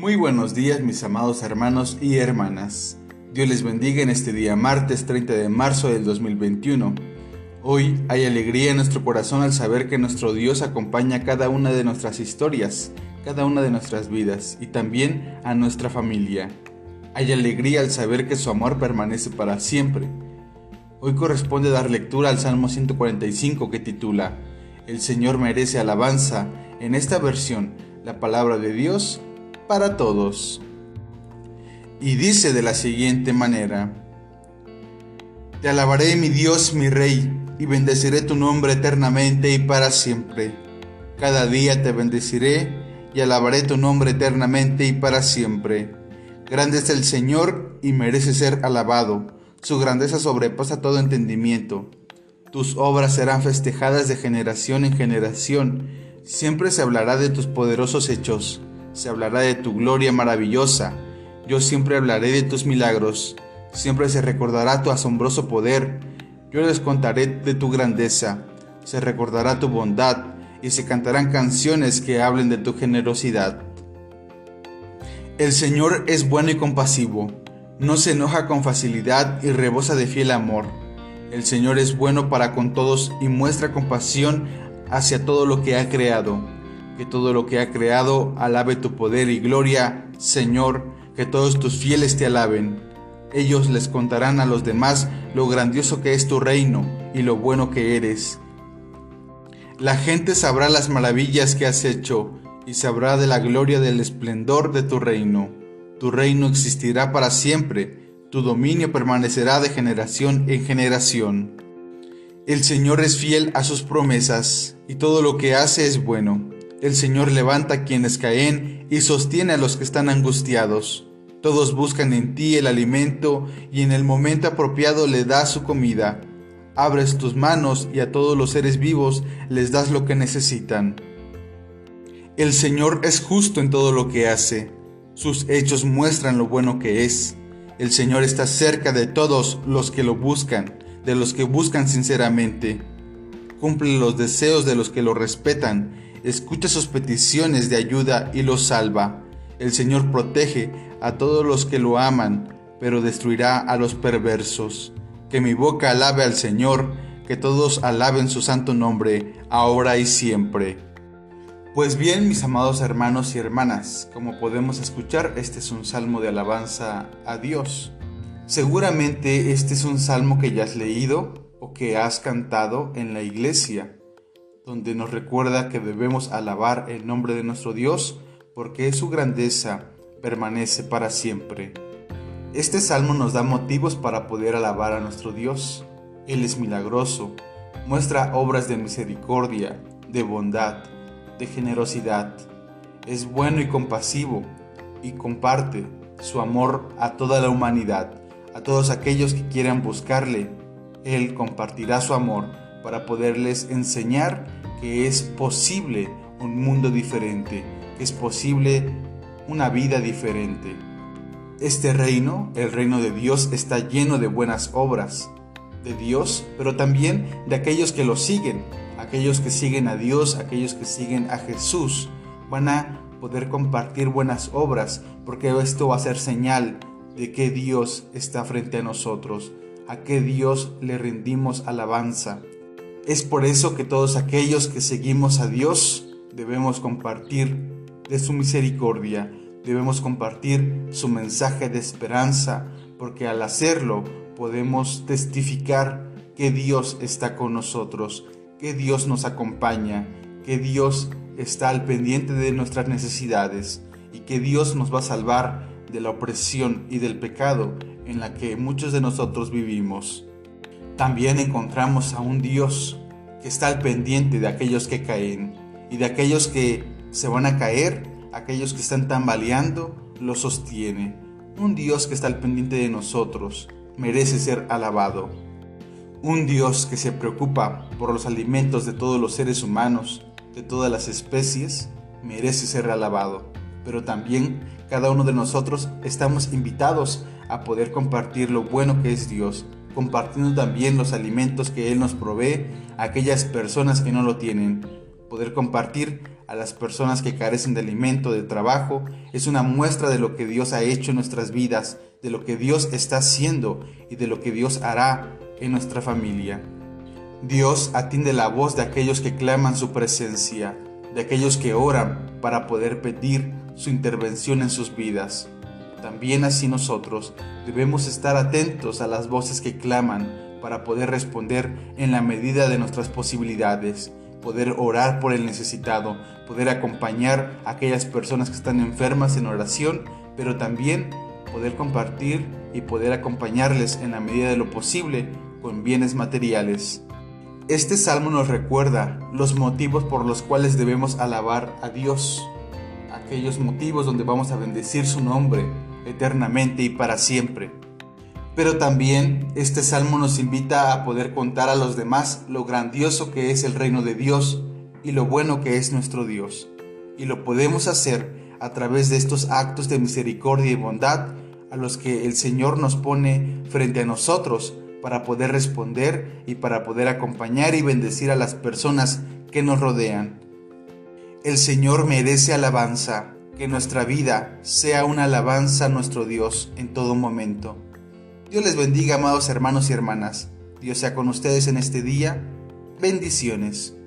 Muy buenos días mis amados hermanos y hermanas. Dios les bendiga en este día martes 30 de marzo del 2021. Hoy hay alegría en nuestro corazón al saber que nuestro Dios acompaña cada una de nuestras historias, cada una de nuestras vidas y también a nuestra familia. Hay alegría al saber que su amor permanece para siempre. Hoy corresponde dar lectura al Salmo 145 que titula El Señor merece alabanza. En esta versión, la palabra de Dios para todos. Y dice de la siguiente manera, Te alabaré mi Dios, mi Rey, y bendeciré tu nombre eternamente y para siempre. Cada día te bendeciré y alabaré tu nombre eternamente y para siempre. Grande es el Señor y merece ser alabado. Su grandeza sobrepasa todo entendimiento. Tus obras serán festejadas de generación en generación. Siempre se hablará de tus poderosos hechos. Se hablará de tu gloria maravillosa. Yo siempre hablaré de tus milagros. Siempre se recordará tu asombroso poder. Yo les contaré de tu grandeza. Se recordará tu bondad y se cantarán canciones que hablen de tu generosidad. El Señor es bueno y compasivo, no se enoja con facilidad y rebosa de fiel amor. El Señor es bueno para con todos y muestra compasión hacia todo lo que ha creado. Que todo lo que ha creado alabe tu poder y gloria, Señor, que todos tus fieles te alaben. Ellos les contarán a los demás lo grandioso que es tu reino y lo bueno que eres. La gente sabrá las maravillas que has hecho y sabrá de la gloria del esplendor de tu reino. Tu reino existirá para siempre, tu dominio permanecerá de generación en generación. El Señor es fiel a sus promesas, y todo lo que hace es bueno. El Señor levanta a quienes caen y sostiene a los que están angustiados. Todos buscan en ti el alimento y en el momento apropiado le das su comida. Abres tus manos y a todos los seres vivos les das lo que necesitan. El Señor es justo en todo lo que hace. Sus hechos muestran lo bueno que es. El Señor está cerca de todos los que lo buscan, de los que buscan sinceramente. Cumple los deseos de los que lo respetan, escucha sus peticiones de ayuda y los salva. El Señor protege a todos los que lo aman, pero destruirá a los perversos. Que mi boca alabe al Señor, que todos alaben su santo nombre, ahora y siempre. Pues bien, mis amados hermanos y hermanas, como podemos escuchar, este es un salmo de alabanza a Dios. Seguramente este es un salmo que ya has leído o que has cantado en la iglesia, donde nos recuerda que debemos alabar el nombre de nuestro Dios porque su grandeza permanece para siempre. Este salmo nos da motivos para poder alabar a nuestro Dios. Él es milagroso, muestra obras de misericordia, de bondad, de generosidad. Es bueno y compasivo y comparte su amor a toda la humanidad, a todos aquellos que quieran buscarle. Él compartirá su amor para poderles enseñar que es posible un mundo diferente, que es posible una vida diferente. Este reino, el reino de Dios, está lleno de buenas obras de Dios, pero también de aquellos que lo siguen, aquellos que siguen a Dios, aquellos que siguen a Jesús, van a poder compartir buenas obras, porque esto va a ser señal de que Dios está frente a nosotros, a que Dios le rendimos alabanza. Es por eso que todos aquellos que seguimos a Dios debemos compartir de su misericordia, debemos compartir su mensaje de esperanza, porque al hacerlo podemos testificar que Dios está con nosotros, que Dios nos acompaña, que Dios está al pendiente de nuestras necesidades y que Dios nos va a salvar de la opresión y del pecado en la que muchos de nosotros vivimos. También encontramos a un Dios que está al pendiente de aquellos que caen y de aquellos que se van a caer, aquellos que están tambaleando, lo sostiene. Un Dios que está al pendiente de nosotros merece ser alabado. Un Dios que se preocupa por los alimentos de todos los seres humanos, de todas las especies, merece ser alabado. Pero también cada uno de nosotros estamos invitados a poder compartir lo bueno que es Dios, compartiendo también los alimentos que Él nos provee a aquellas personas que no lo tienen, poder compartir a las personas que carecen de alimento, de trabajo, es una muestra de lo que Dios ha hecho en nuestras vidas, de lo que Dios está haciendo y de lo que Dios hará en nuestra familia. Dios atiende la voz de aquellos que claman su presencia, de aquellos que oran para poder pedir su intervención en sus vidas. También así nosotros debemos estar atentos a las voces que claman para poder responder en la medida de nuestras posibilidades, poder orar por el necesitado, poder acompañar a aquellas personas que están enfermas en oración, pero también poder compartir y poder acompañarles en la medida de lo posible con bienes materiales. Este salmo nos recuerda los motivos por los cuales debemos alabar a Dios, aquellos motivos donde vamos a bendecir su nombre eternamente y para siempre. Pero también este salmo nos invita a poder contar a los demás lo grandioso que es el reino de Dios y lo bueno que es nuestro Dios. Y lo podemos hacer a través de estos actos de misericordia y bondad a los que el Señor nos pone frente a nosotros para poder responder y para poder acompañar y bendecir a las personas que nos rodean. El Señor merece alabanza, que nuestra vida sea una alabanza a nuestro Dios en todo momento. Dios les bendiga, amados hermanos y hermanas. Dios sea con ustedes en este día. Bendiciones.